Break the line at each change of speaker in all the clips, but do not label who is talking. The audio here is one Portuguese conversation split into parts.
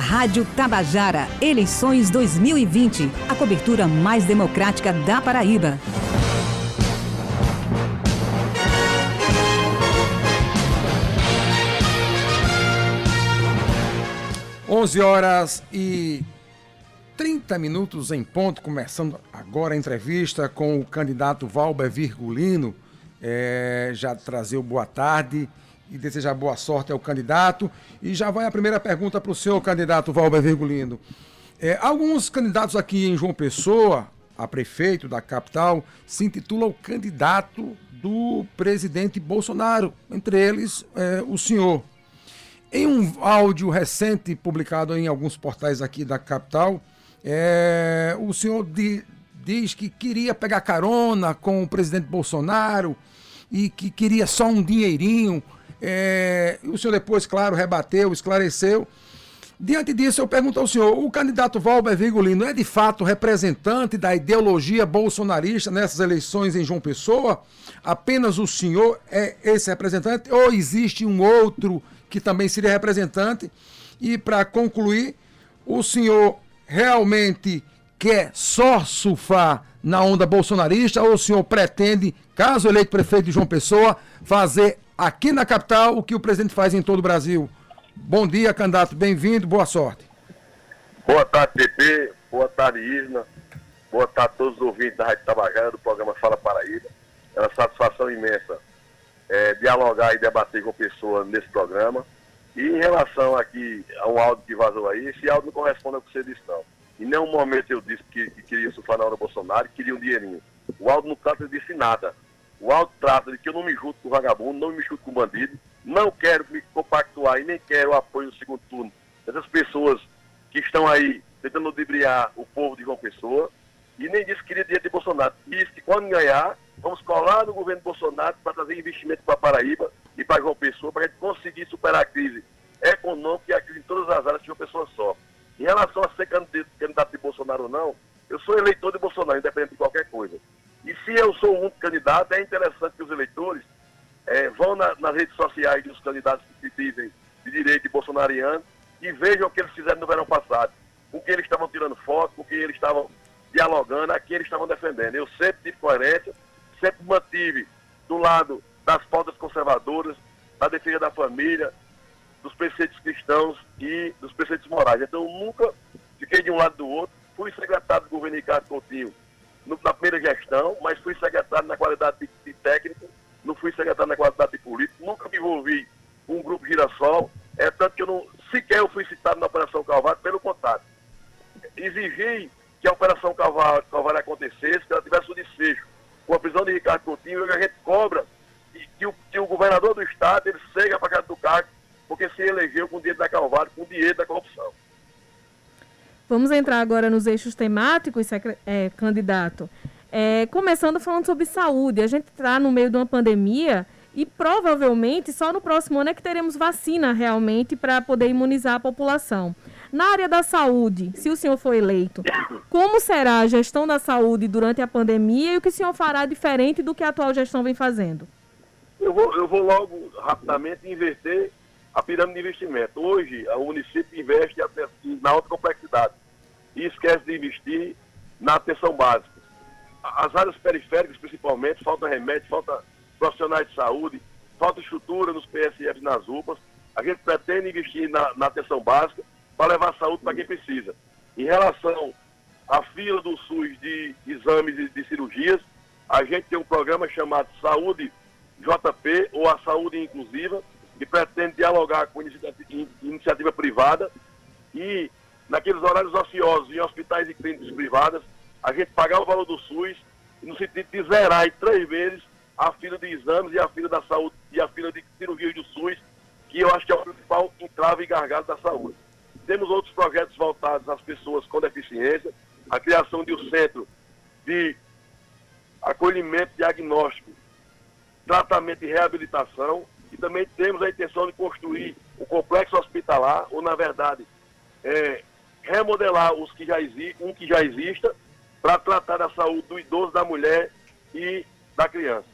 Rádio Tabajara, eleições 2020. A cobertura mais democrática da Paraíba.
Onze horas e 30 minutos em ponto, começando agora a entrevista com o candidato Valber Virgulino. É, já trazer o boa tarde e desejar boa sorte ao candidato. E já vai a primeira pergunta para o senhor candidato Valber Virgulino. É, alguns candidatos aqui em João Pessoa, a prefeito da capital, se intitulam candidato do presidente Bolsonaro, entre eles é, o senhor. Em um áudio recente publicado em alguns portais aqui da capital, é, o senhor di, diz que queria pegar carona com o presidente Bolsonaro e que queria só um dinheirinho é, o senhor depois, claro, rebateu, esclareceu. Diante disso, eu pergunto ao senhor: o candidato Valber Vigolino é de fato representante da ideologia bolsonarista nessas eleições em João Pessoa? Apenas o senhor é esse representante? Ou existe um outro que também seria representante? E para concluir, o senhor realmente quer só surfar na onda bolsonarista ou o senhor pretende, caso eleito prefeito de João Pessoa, fazer aqui na capital o que o presidente faz em todo o Brasil. Bom dia, candidato. Bem-vindo. Boa sorte.
Boa tarde, PP. Boa tarde, Isna. Boa tarde a todos os ouvintes da Rádio Tabajara, do programa Fala Paraíba. É uma satisfação imensa é, dialogar e debater com pessoas nesse programa. E em relação aqui a um áudio que vazou aí, esse áudio não corresponde ao que você disse, não. Em nenhum momento eu disse que, que queria surfar na hora Bolsonaro, que queria um dinheirinho. O áudio não trata disse nada. O alto trata de que eu não me junto com vagabundo, não me junto com bandido, não quero me compactuar e nem quero o apoio do segundo turno dessas pessoas que estão aí tentando ludibriar o povo de João Pessoa. E nem disse que queria dinheiro de Bolsonaro. Disse que quando ganhar, vamos colar no governo Bolsonaro para trazer investimento para Paraíba e para João Pessoa, para a gente conseguir superar a crise econômica e a crise em todas as áreas que João Pessoa só. Em relação a ser candidato de Bolsonaro ou não, eu sou eleitor de Bolsonaro, independente de qualquer coisa. E se eu sou único candidato, é interessante que os eleitores é, vão na, nas redes sociais dos candidatos que dizem de direito e bolsonariano e vejam o que eles fizeram no verão passado. Com que eles estavam tirando foto, com que eles estavam dialogando, a quem eles estavam defendendo. Eu sempre tive coerência, sempre mantive do lado das pautas conservadoras, da defesa da família, dos preceitos cristãos e dos preceitos morais. Então, nunca fiquei de um lado do outro. Fui secretário do governo Ricardo Coutinho na primeira gestão, mas fui secretário na qualidade de, de, técnico, não fui secretário na qualidade de político, nunca me envolvi com um grupo Girassol, é tanto que eu não, sequer eu fui citado na Operação Calvário, pelo contrário. Exigi que a Operação Calvário, Calvário acontecesse, que ela tivesse o desfecho com a prisão de Ricardo Coutinho, a gente cobra que, que, o, que o governador do estado ele seja para casa do cargo, porque se elegeu com o dinheiro da Calvário, com o dinheiro da corrupção.
Vamos entrar agora nos eixos temáticos, é, candidato. É, começando falando sobre saúde. A gente está no meio de uma pandemia e provavelmente só no próximo ano é que teremos vacina realmente para poder imunizar a população. Na área da saúde, se o senhor for eleito, como será a gestão da saúde durante a pandemia e o que o senhor fará diferente do que a atual gestão vem fazendo?
Eu vou, eu vou logo rapidamente inverter a pirâmide de investimento. Hoje, o município investe na alta complexidade e esquece de investir na atenção básica. As áreas periféricas, principalmente, falta remédio, falta profissionais de saúde, falta estrutura nos PSFs nas UPAs. A gente pretende investir na, na atenção básica para levar saúde para quem precisa. Em relação à fila do SUS de exames e de cirurgias, a gente tem um programa chamado Saúde JP, ou a Saúde Inclusiva, que pretende dialogar com iniciativa, iniciativa privada e naqueles horários ociosos em hospitais e clínicas privadas, a gente pagar o valor do SUS no sentido de zerar em três vezes a fila de exames e a fila da saúde e a fila de cirurgias do SUS, que eu acho que é o principal entrave e gargalo da saúde. Temos outros projetos voltados às pessoas com deficiência, a criação de um centro de acolhimento diagnóstico, tratamento e reabilitação, e também temos a intenção de construir um complexo hospitalar, ou na verdade, é, remodelar os que já um que já exista, para tratar da saúde do idoso, da mulher e da criança.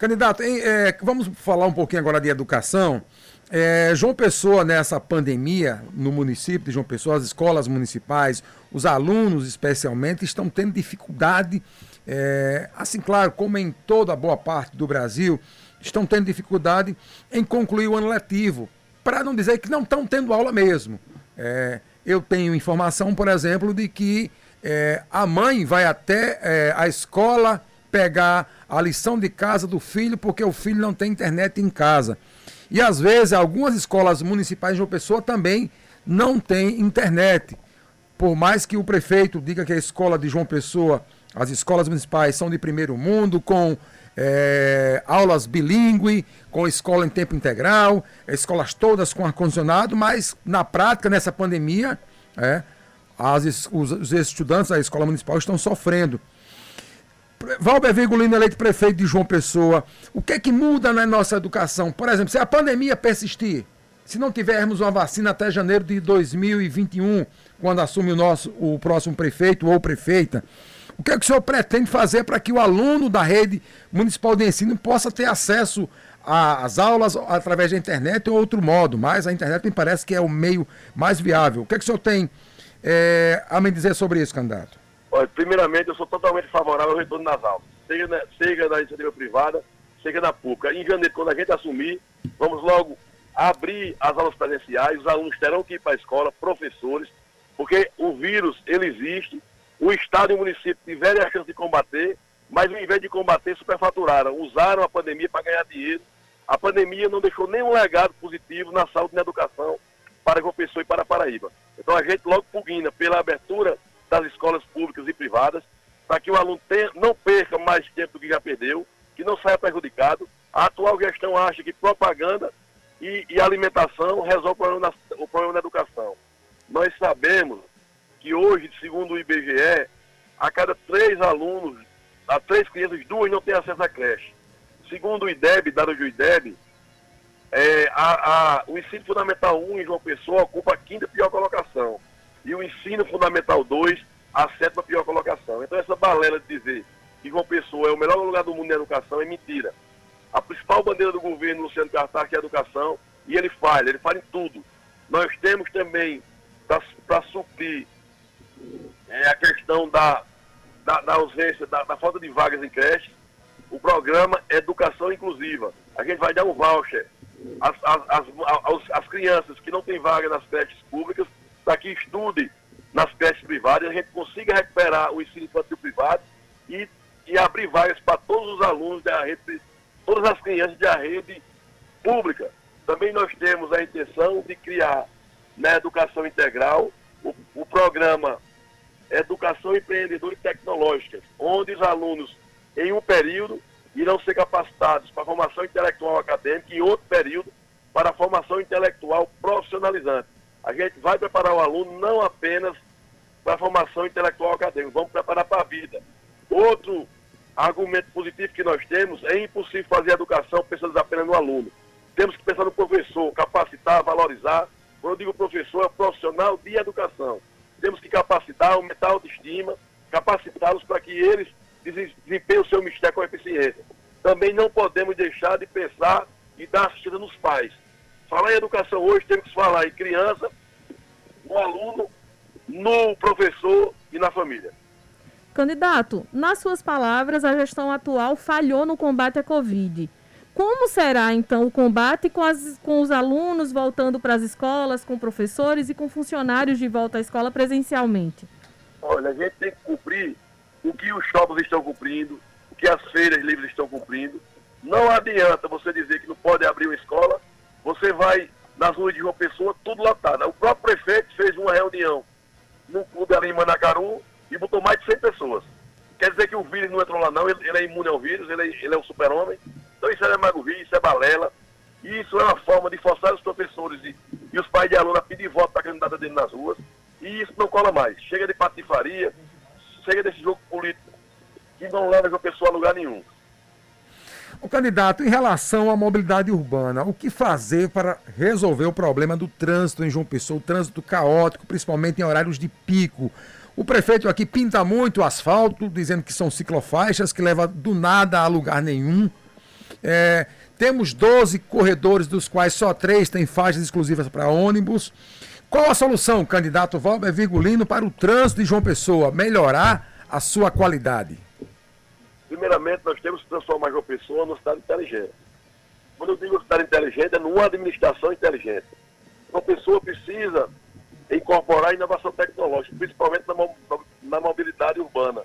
Candidato, é, vamos falar um pouquinho agora de educação. É, João Pessoa, nessa pandemia, no município de João Pessoa, as escolas municipais, os alunos especialmente, estão tendo dificuldade, é, assim, claro, como em toda boa parte do Brasil, estão tendo dificuldade em concluir o ano letivo, para não dizer que não estão tendo aula mesmo. É, eu tenho informação, por exemplo, de que é, a mãe vai até é, a escola pegar a lição de casa do filho porque o filho não tem internet em casa. E às vezes algumas escolas municipais de João Pessoa também não têm internet. Por mais que o prefeito diga que a escola de João Pessoa, as escolas municipais são de primeiro mundo, com é, aulas bilíngue, com escola em tempo integral, escolas todas com ar-condicionado, mas na prática, nessa pandemia, é, as, os, os estudantes da escola municipal estão sofrendo. Valber Virgulino eleito prefeito de João Pessoa, o que é que muda na nossa educação? Por exemplo, se a pandemia persistir, se não tivermos uma vacina até janeiro de 2021, quando assume o nosso o próximo prefeito ou prefeita, o que é que o senhor pretende fazer para que o aluno da rede municipal de ensino possa ter acesso às aulas através da internet ou outro modo? Mas a internet me parece que é o meio mais viável. O que é que o senhor tem é, a me dizer sobre isso, candidato?
Olha, primeiramente, eu sou totalmente favorável ao retorno das aulas, seja na, seja na iniciativa privada, seja na pública. Em janeiro, quando a gente assumir, vamos logo abrir as aulas presenciais, os alunos terão que ir para a escola, professores, porque o vírus, ele existe, o Estado e o município tiverem a chance de combater, mas ao invés de combater, superfaturaram, usaram a pandemia para ganhar dinheiro. A pandemia não deixou nenhum legado positivo na saúde e na educação para João Pessoa e para Paraíba. Então a gente logo pugna pela abertura das escolas públicas e privadas, para que o aluno tenha, não perca mais tempo do que já perdeu, que não saia prejudicado. A atual gestão acha que propaganda e, e alimentação resolve o problema, na, o problema da educação. Nós sabemos que hoje, segundo o IBGE, a cada três alunos, a três crianças, duas não têm acesso à creche. Segundo o IDEB, dados do IDEB, é, a, a, o ensino fundamental 1 em João Pessoa ocupa a quinta pior colocação e o ensino fundamental 2 a sétima pior colocação. Então essa balela de dizer que João Pessoa é o melhor lugar do mundo na educação é mentira. A principal bandeira do governo, Luciano Cartar, que é a educação, e ele falha, ele falha em tudo. Nós temos também, para suprir é, a questão da, da, da ausência, da, da, falta de vagas em creche, o programa Educação Inclusiva. A gente vai dar um voucher às, às, às, às crianças que não têm vaga nas creches públicas para que estude nas creches privadas, a gente consiga recuperar o ensino infantil privado e, e abrir vagas para todos os alunos da rede, todas as crianças da rede pública. Também nós temos a intenção de criar na educação integral o, o programa Educação Empreendedora e Tecnológica, onde os alunos, em um período, irão ser capacitados para a formação intelectual acadêmica e em outro período para a formação intelectual profissionalizante. A gente vai preparar o aluno não apenas para a formação intelectual acadêmica, vamos preparar para a vida. Outro argumento positivo que nós temos é impossível fazer educação pensando apenas no aluno. Temos que pensar no professor, capacitar, valorizar. Quando eu digo professor, é profissional de educação. Temos que capacitar, aumentar a autoestima, capacitá-los para que eles desempenhem o seu mistério com eficiência. Também não podemos deixar de pensar e dar assistência nos pais. Falar em educação hoje, temos que falar em criança, no aluno, no professor e na família.
Candidato, nas suas palavras, a gestão atual falhou no combate à Covid. Como será, então, o combate com, as, com os alunos voltando para as escolas, com professores e com funcionários de volta à escola presencialmente?
Olha, a gente tem que cumprir o que os shoppings estão cumprindo, o que as feiras livres estão cumprindo. Não adianta você dizer que não pode abrir uma escola você vai nas ruas de João Pessoa, tudo lotado. O próprio prefeito fez uma reunião no clube ali em Manacaru e botou mais de 100 pessoas. Quer dizer que o vírus não entrou lá não, ele, ele é imune ao vírus, ele, é, ele é um super-homem. Então isso é demagogia, isso é balela. E isso é uma forma de forçar os professores e, e os pais de alunos a pedir voto para a candidata dele nas ruas. E isso não cola mais. Chega de patifaria, chega desse jogo político que não leva João Pessoa a lugar nenhum.
O candidato, em relação à mobilidade urbana, o que fazer para resolver o problema do trânsito em João Pessoa, o trânsito caótico, principalmente em horários de pico? O prefeito aqui pinta muito o asfalto, dizendo que são ciclofaixas, que leva do nada a lugar nenhum. É, Temos 12 corredores, dos quais só três têm faixas exclusivas para ônibus. Qual a solução, candidato Valber Virgulino, para o trânsito de João Pessoa melhorar a sua qualidade?
Primeiramente, nós temos que transformar João Pessoa numa cidade inteligente. Quando eu digo cidade inteligente, é numa administração inteligente. Uma pessoa precisa incorporar inovação tecnológica, principalmente na, na mobilidade urbana.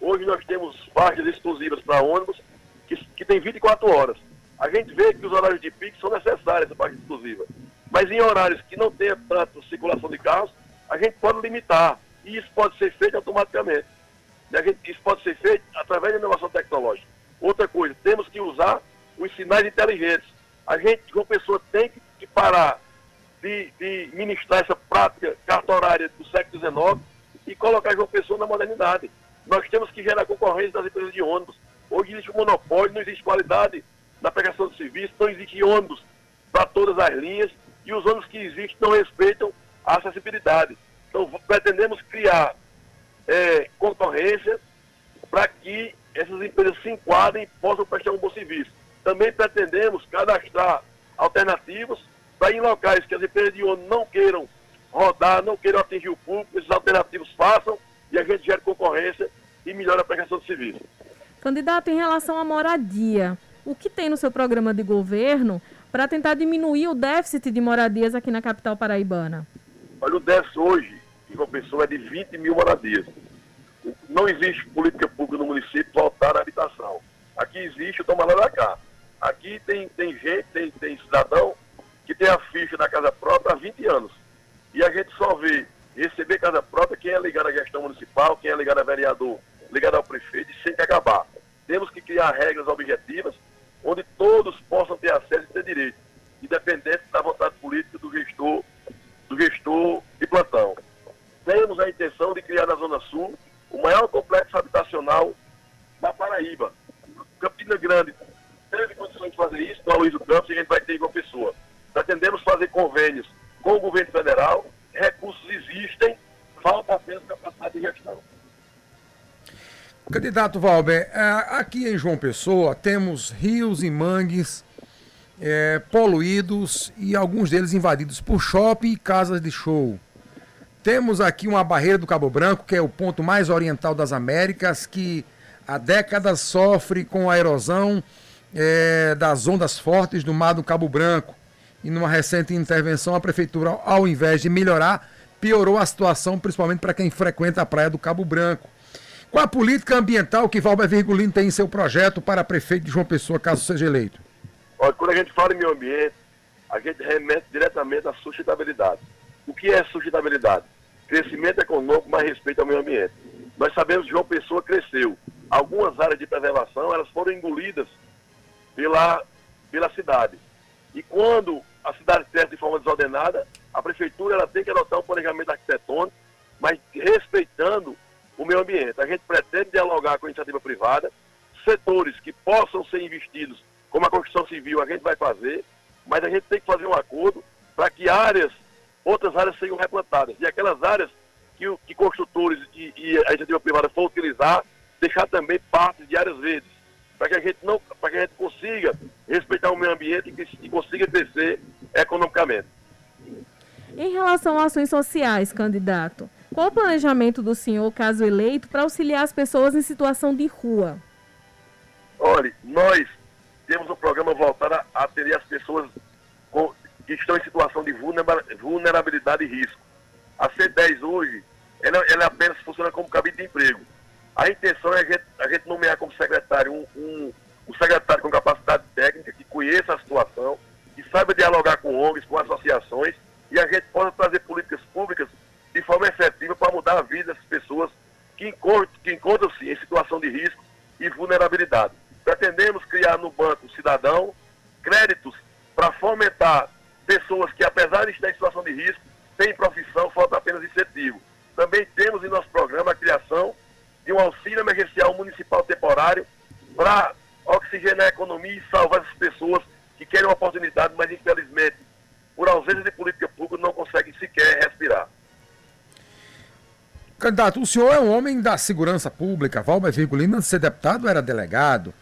Hoje nós temos faixas exclusivas para ônibus que, que tem 24 horas. A gente vê que os horários de pico são necessários, essa faixa exclusiva. Mas em horários que não tenha tanta circulação de carros, a gente pode limitar. E isso pode ser feito automaticamente. Gente, isso pode ser feito através da inovação tecnológica. Outra coisa, temos que usar os sinais inteligentes. A gente, uma pessoa, tem que parar de, de ministrar essa prática cartorária do século XIX e colocar João Pessoa na modernidade. Nós temos que gerar concorrência das empresas de ônibus. Hoje existe um monopólio, não existe qualidade na prestação de serviço, não existe ônibus para todas as linhas e os ônibus que existem não respeitam a acessibilidade. Então, pretendemos criar é, concorrência para que essas empresas se enquadrem e possam prestar um bom serviço. Também pretendemos cadastrar alternativas para em locais que as empresas de ônibus não queiram rodar, não queiram atingir o público, esses alternativos façam e a gente gera concorrência e melhora a prestação de serviço.
Candidato, em relação à moradia, o que tem no seu programa de governo para tentar diminuir o déficit de moradias aqui na capital paraibana?
Olha, o déficit hoje, em pessoa, é de 20 mil moradias. Não existe política pública no município voltar à habitação. Aqui existe o tomar lá da cá. Aqui tem, tem gente, tem, tem cidadão que tem a ficha da casa própria há 20 anos. E a gente só vê receber casa própria quem é ligado à gestão municipal, quem é ligado a vereador, ligado ao prefeito, e sem que acabar. Temos que criar regras objetivas onde todos possam ter acesso e ter direito, independente da vontade política do gestor, do gestor de plantão. Temos a intenção de criar na Zona Sul o maior complexo habitacional da Paraíba. Campina Grande teve condições de fazer isso, então Luiz do Campos, e a gente vai ter igual pessoa. Pretendemos fazer convênios com o governo federal, recursos existem, falta apenas capacidade de gestão.
Candidato Valber, é, aqui em João Pessoa temos rios e mangues é, poluídos e alguns deles invadidos por shopping e casas de show. Temos aqui uma barreira do Cabo Branco, que é o ponto mais oriental das Américas, que há décadas sofre com a erosão é, das ondas fortes do mar do Cabo Branco e numa recente intervenção, a prefeitura, ao invés de melhorar, piorou a situação, principalmente para quem frequenta a praia do Cabo Branco. Qual a política ambiental que Valber Virgulino tem em seu projeto para prefeito de João Pessoa, caso seja eleito?
Olha, quando a gente fala em meio ambiente, a gente remete diretamente à sustentabilidade. O que é sustentabilidade? Crescimento econômico, mais respeito ao meio ambiente. Nós sabemos que João Pessoa cresceu. Algumas áreas de preservação, elas foram engolidas pela, pela cidade. E quando a cidade cresce de forma desordenada, a prefeitura ela tem que adotar um planejamento arquitetônico, mas respeitando meio ambiente. A gente pretende dialogar com a iniciativa privada, setores que possam ser investidos, como a construção civil, a gente vai fazer, mas a gente tem que fazer um acordo para que áreas, outras áreas sejam replantadas. E aquelas áreas que, que construtores e, e a iniciativa privada for utilizar, deixar também partes de áreas verdes para que a gente não, para que a gente consiga respeitar o meio ambiente e, e consiga crescer economicamente.
Em relação a ações sociais, candidato, qual o planejamento do senhor, caso eleito, para auxiliar as pessoas em situação de rua?
Olha, nós temos um programa voltado a atender as pessoas com, que estão em situação de vulnerabilidade e risco. A C10 hoje, ela, ela apenas funciona como cabide de emprego. A intenção é a gente, a gente nomear como secretário um, um, um, secretário com capacidade técnica, que conheça a situação, que saiba dialogar com ONGs, com associações, e a gente possa trazer políticas públicas forma efetiva para mudar a vida das pessoas que encontram-se que encontram em situação de risco e vulnerabilidade. Pretendemos criar no Banco Cidadão créditos para fomentar pessoas que, apesar de estar em situação de risco, têm profissão, falta apenas incentivo. Também temos em nosso programa a criação de um auxílio emergencial municipal temporário para oxigenar a economia e salvar essas pessoas que querem uma oportunidade, mas infelizmente, por ausência de política pública, não conseguem sequer respirar.
Candidato, o senhor é um homem da segurança pública. Valber Virgulino, antes de ser deputado, era delegado.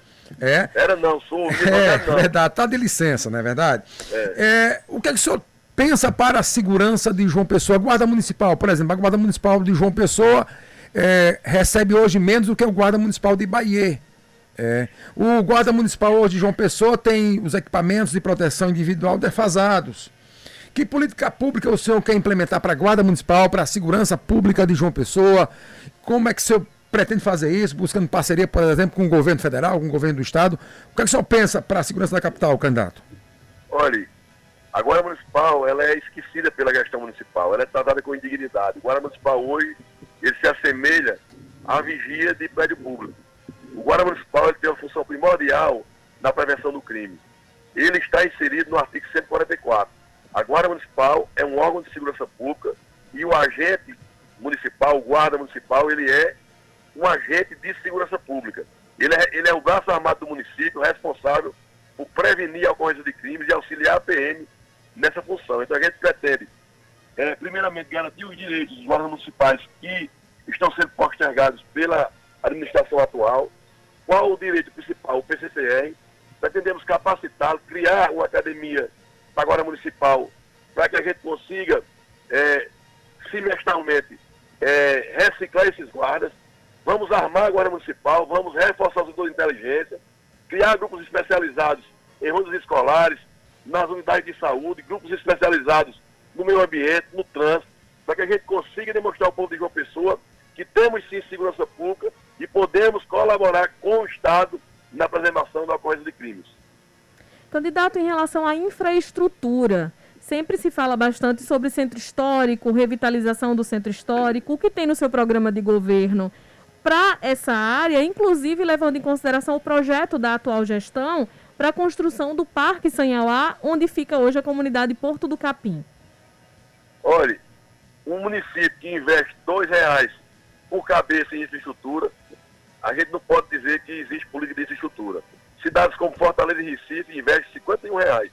É.
Era não, sou
É, não. verdade, tá de licença, não é verdade? É. é o que é que o senhor pensa para a segurança de João Pessoa? A Guarda Municipal, por exemplo, a Guarda Municipal de João Pessoa é, recebe hoje menos do que o Guarda Municipal de Bahia. É. O Guarda Municipal hoje de João Pessoa tem os equipamentos de proteção individual defasados. Que política pública o senhor quer implementar para a Guarda Municipal, para a segurança pública de João Pessoa? Como é que o senhor pretende fazer isso, buscando parceria, por exemplo, com o governo federal, com o governo do estado? O que, é que o senhor pensa para a segurança da capital, candidato?
Olha, a Guarda Municipal ela é esquecida pela gestão municipal, ela é tratada com indignidade. O Guarda Municipal hoje, ele se assemelha à vigia de prédio público. O Guarda Municipal ele tem uma função primordial na prevenção do crime. Ele está inserido no artigo 144 a Guarda Municipal é um órgão de segurança pública e o agente municipal, o guarda municipal, ele é um agente de segurança pública. Ele é, ele é o braço armado do município responsável por prevenir a ocorrência de crimes e auxiliar a PM nessa função. Então a gente pretende, é, primeiramente, garantir os direitos dos guardas municipais que estão sendo postergados pela administração atual. Qual o direito principal? O PCCR. Pretendemos capacitá-lo, criar uma academia da Guarda Municipal, para que a gente consiga, é, semestralmente, é, reciclar esses guardas. Vamos armar a Guarda Municipal, vamos reforçar os setores de inteligência, criar grupos especializados em rondas escolares, nas unidades de saúde, grupos especializados no meio ambiente, no trânsito, para que a gente consiga demonstrar ao povo de João Pessoa que temos sim segurança pública e podemos colaborar com o Estado na preservação da ocorrência de crimes.
Candidato, em relação à infraestrutura, sempre se fala bastante sobre centro histórico, revitalização do centro histórico, o que tem no seu programa de governo para essa área, inclusive levando em consideração o projeto da atual gestão para a construção do Parque Sanhauá, onde fica hoje a comunidade Porto do Capim.
Olhe, um município que investe dois reais por cabeça em infraestrutura, a gente não pode dizer que existe política de infraestrutura. Cidades como Fortaleza e Recife investem 51 reais.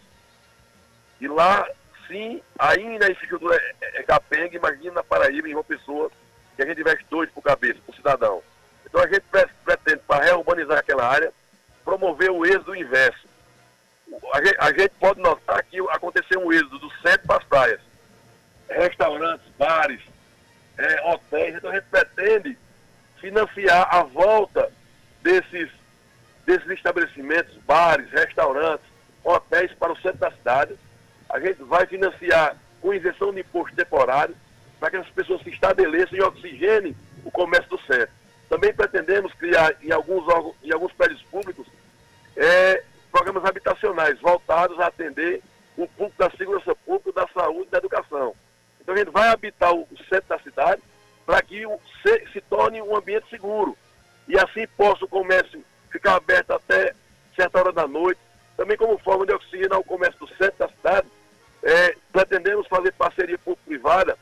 E lá, sim, ainda a infraestrutura é, é, é capenga, imagina na Paraíba, em uma pessoa, que a gente investe dois por cabeça, por cidadão. Então a gente pretende, para reurbanizar aquela área, promover o êxodo inverso. A gente, a gente pode notar que aconteceu um êxodo do centro para as praias. Restaurantes, bares, é, hotéis. Então a gente pretende financiar a volta desses desses estabelecimentos, bares, restaurantes, hotéis para o centro da cidade. A gente vai financiar com isenção de imposto temporário para que as pessoas se estabeleçam e oxigenem o comércio do centro. Também pretendemos criar em alguns, em alguns prédios públicos é, programas habitacionais voltados a atender o público da segurança pública, da saúde e da educação. Então a gente vai habitar o, centro da cidade para que se, se torne um ambiente seguro e assim possa o comércio ficar aberto até certa hora da noite. Também como forma de oxigenar o comércio do centro da cidade, é, pretendemos fazer parceria público-privada,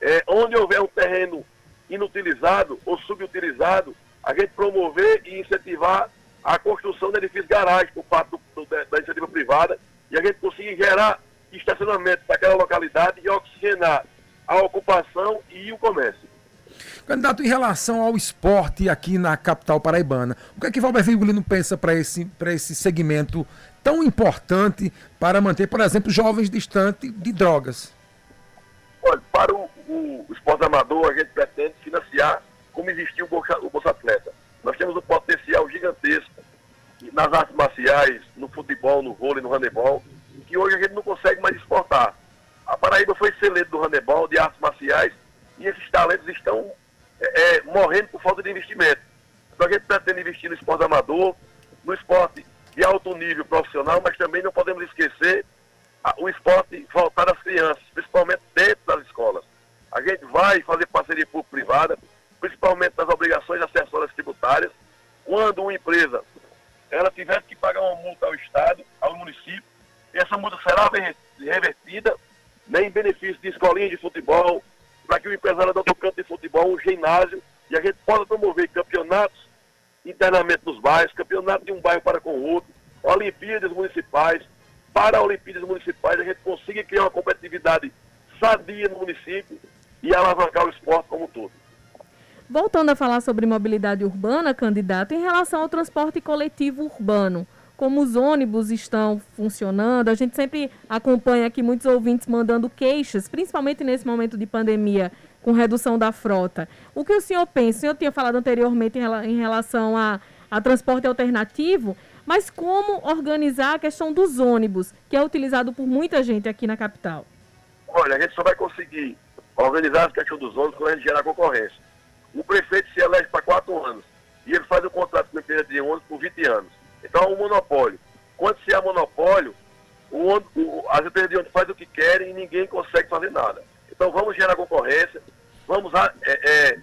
é, onde houver um terreno inutilizado ou subutilizado, a gente promover e incentivar a construção de edifícios garagem por parte do, do, da iniciativa privada e a gente conseguir gerar estacionamento daquela localidade e oxigenar a ocupação e o comércio.
Candidato, em relação ao esporte aqui na capital paraibana, o que é que Valber Virgulino pensa para esse, esse segmento tão importante para manter, por exemplo, jovens distantes de drogas?
Olha, para o, o, o esporte amador, a gente pretende financiar como existiu o Bolsa, o Bolsa Atleta. Nós temos um potencial gigantesco nas artes marciais, no futebol, no vôlei, no handebol, que hoje a gente não consegue mais exportar. A Paraíba foi celeiro do handebol, de artes marciais, e esses talentos estão é, é, morrendo por falta de investimento. Então a gente pretende investir no esporte amador, no esporte de alto nível profissional, mas também não podemos esquecer a, o esporte voltado às crianças, principalmente dentro das escolas. A gente vai fazer parceria público-privada, principalmente nas obrigações acessórias tributárias, quando uma empresa ela tiver que pagar uma multa ao Estado, ao município, essa multa será revertida né, em benefício de escolinhas de futebol, para que o empresário um campo de futebol, um ginásio, e a gente possa promover campeonatos internamente nos bairros, campeonato de um bairro para com o outro, Olimpíadas municipais, para Olimpíadas municipais a gente consiga criar uma competitividade sadia no município e alavancar o esporte como um todo.
Voltando a falar sobre mobilidade urbana, candidato, em relação ao transporte coletivo urbano, como os ônibus estão funcionando, a gente sempre acompanha aqui muitos ouvintes mandando queixas, principalmente nesse momento de pandemia, com redução da frota. O que o senhor pensa? O senhor tinha falado anteriormente em relação a, a transporte alternativo, mas como organizar a questão dos ônibus, que é utilizado por muita gente aqui na capital?
Olha, a gente só vai conseguir organizar a questão dos ônibus quando a gente gerar concorrência. O prefeito se elege para quatro anos e ele faz o contrato com a empresa de ônibus por 20 anos. Então é um monopólio. Quando se há monopólio, o, o, as empresas de ônibus fazem o que querem e ninguém consegue fazer nada. Então vamos gerar concorrência, vamos é, é,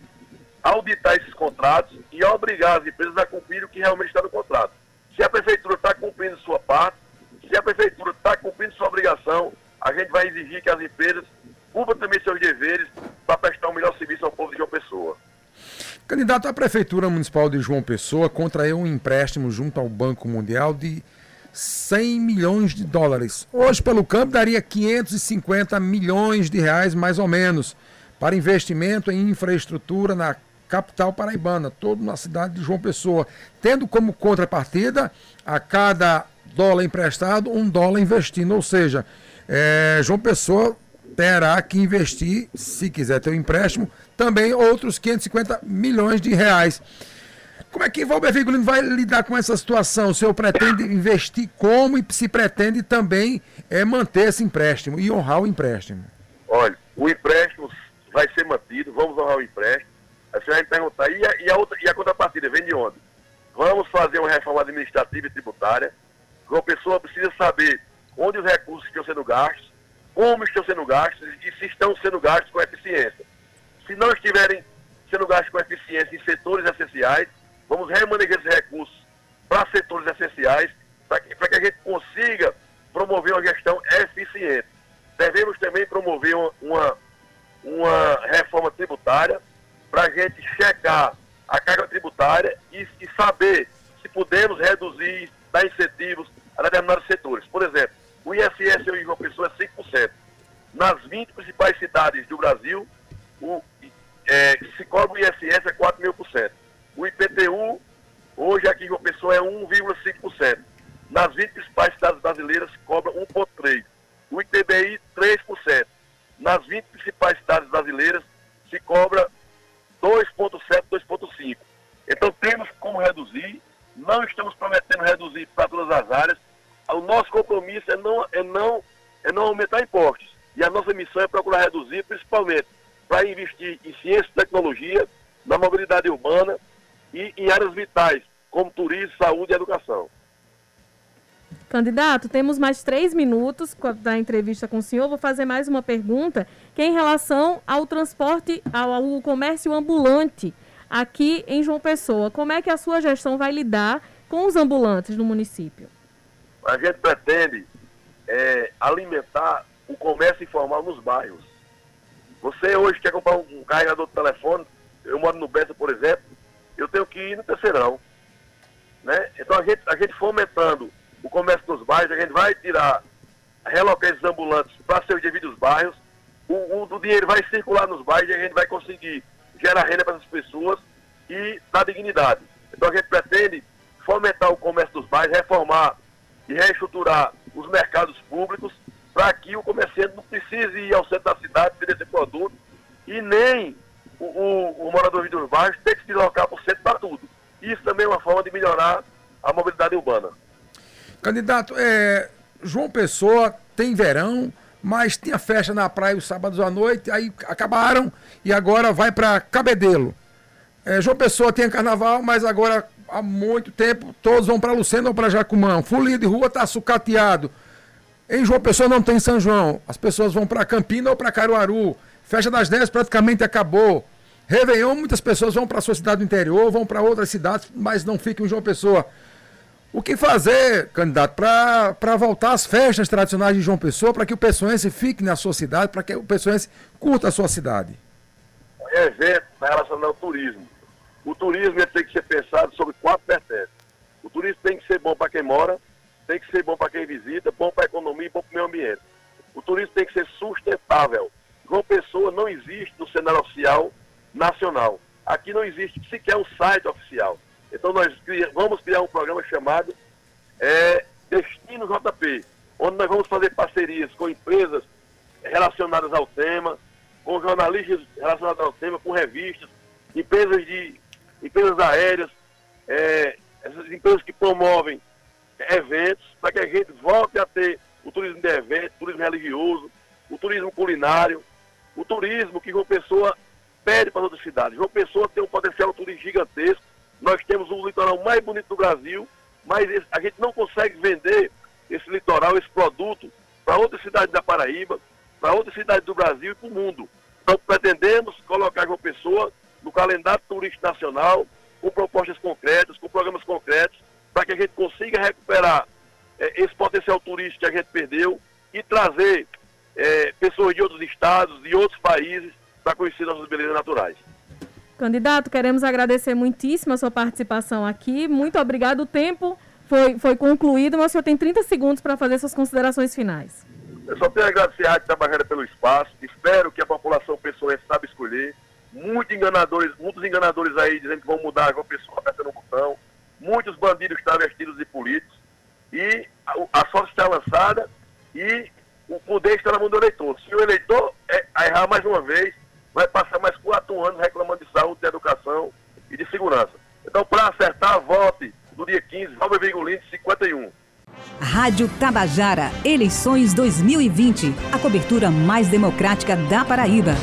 auditar esses contratos e obrigar as empresas a cumprir o que realmente está no contrato. Se a prefeitura está cumprindo sua parte, se a prefeitura está cumprindo sua obrigação, a gente vai exigir que as empresas cumpram também seus deveres para prestar o um melhor serviço ao povo de João Pessoa.
Candidato à Prefeitura Municipal de João Pessoa contraiu um empréstimo junto ao Banco Mundial de 100 milhões de dólares. Hoje, pelo câmbio, daria 550 milhões de reais, mais ou menos, para investimento em infraestrutura na capital paraibana, todo na cidade de João Pessoa, tendo como contrapartida a cada dólar emprestado, um dólar investindo. Ou seja, é, João Pessoa terá que investir, se quiser ter um empréstimo, também outros 550 milhões de reais. Como é que Valber Vigolino vai lidar com essa situação? O senhor pretende investir como e se pretende também é, manter esse empréstimo e honrar o empréstimo?
Olha, o empréstimo vai ser mantido, vamos honrar o empréstimo. A senhora vai me perguntar, e a, e a, outra, e a contrapartida vem de onde? Vamos fazer uma reforma administrativa e tributária. Uma pessoa precisa saber onde os recursos estão sendo gastos, como estão sendo gastos e se estão sendo gastos com eficiência. Se não estiverem sendo gastos com eficiência em setores essenciais, vamos remanejar esses recursos para setores essenciais, para que, que a gente consiga promover uma gestão eficiente. Devemos também promover uma, uma, uma reforma tributária para a gente checar a carga tributária e, e saber se podemos reduzir, dar incentivos a determinados setores. Por exemplo, o ISS em João Pessoa é 5%. Nas 20 principais cidades do Brasil, o, é, se cobra o ISS é 4 mil por cento. O IPTU, hoje aqui em João Pessoa, é 1,5%. Nas 20 principais cidades brasileiras, cobra 1,3%. O ITBI, 3%. Nas 20 principais cidades brasileiras, se cobra 2,7%, 2,5%. Então, temos como reduzir. Não estamos prometendo reduzir para todas as áreas. O nosso compromisso é não, é não, é não aumentar impostos. E a nossa missão é procurar reduzir, principalmente para investir em ciência e tecnologia, na mobilidade urbana e em áreas vitais, como turismo, saúde e educação.
Candidato, temos mais três minutos da entrevista com o senhor. Vou fazer mais uma pergunta, que é em relação ao transporte, ao, ao comércio ambulante aqui em João Pessoa. Como é que a sua gestão vai lidar com os ambulantes no município?
A gente pretende é, alimentar o comércio informal nos bairros. Você hoje quer comprar um carregador de telefone, eu moro no Bessa, por exemplo, eu tenho que ir no terceirão. Né? Então a gente, a gente fomentando o comércio nos bairros, a gente vai tirar, relocar esses ambulantes para seus devidos bairros, o, o, o, dinheiro vai circular nos bairros e a gente vai conseguir gerar renda para essas pessoas e dar dignidade. Então a gente pretende fomentar o comércio dos bairros, reformar e reestruturar os mercados públicos para que o comerciante não precise ir ao centro da cidade vender esse produto e nem o, o, o morador de bairros ter que se deslocar para o centro para tudo. Isso também é uma forma de melhorar a mobilidade urbana.
Candidato, é, João Pessoa tem verão, mas tinha festa na praia os sábados à noite, aí acabaram e agora vai para Cabedelo. É, João Pessoa tem carnaval, mas agora há muito tempo todos vão para Lucena ou para Jacumã. Folia de rua está sucateado. Em João Pessoa não tem São João. As pessoas vão para Campina ou para Caruaru. Festa das 10 praticamente acabou. Réveillon, muitas pessoas vão para sua cidade do interior, vão para outras cidades, mas não ficam em João Pessoa. O que fazer, candidato, para voltar às festas tradicionais de João Pessoa, para que o pessoense fique na sua cidade, para que o pessoense curta a sua cidade?
É evento relacionado ao turismo. O turismo tem que ser pensado sobre quatro vertentes. O turismo tem que ser bom para quem mora, tem que ser bom para quem visita, bom para a economia e bom para o meio ambiente. O turismo tem que ser sustentável. João Pessoa não existe no cenário social nacional. aqui não existe sequer um site oficial. Então nós vamos criar um programa chamado é, Destino JP, onde nós vamos fazer parcerias com empresas relacionadas ao tema, com jornalistas relacionados ao tema, com revistas, empresas de empresas aéreas, é, essas empresas que promovem eventos, para que a gente volte a ter o turismo de evento, turismo religioso, o turismo culinário, o turismo que João Pessoa pede para outras cidades. João Pessoa tem um potencial turístico gigantesco. Nós temos o litoral mais bonito do Brasil, mas a gente não consegue vender esse litoral, esse produto, para outras cidades da Paraíba, para outras cidades do Brasil e para o mundo. Então pretendemos colocar João Pessoa no calendário turístico nacional, com propostas concretas, com programas concretos, para que a gente consiga recuperar é, esse potencial turístico que a gente perdeu e trazer é, pessoas de outros estados, de outros países, para conhecer nossas belezas naturais.
Candidato, queremos agradecer muitíssimo a sua participação aqui. Muito obrigado. O tempo foi, foi concluído, mas o senhor tem 30 segundos para fazer suas considerações finais.
Eu só tenho a agradecer a Rádio Tabajara pelo espaço. Espero que a população pessoense saiba escolher. Muitos enganadores, muitos enganadores aí dizendo que vão mudar a pessoa apertando o botão. Muitos bandidos que estão vestidos de políticos. E a, a sorte está lançada e o poder está na mão do eleitor. Se o eleitor é, errar mais uma vez, vai passar mais quatro anos reclamando de saúde, de educação e de segurança. Então, para acertar, vote no dia 15, Valber Vigolino, 51.
Rádio Tabajara, eleições 2020. A cobertura mais democrática da Paraíba.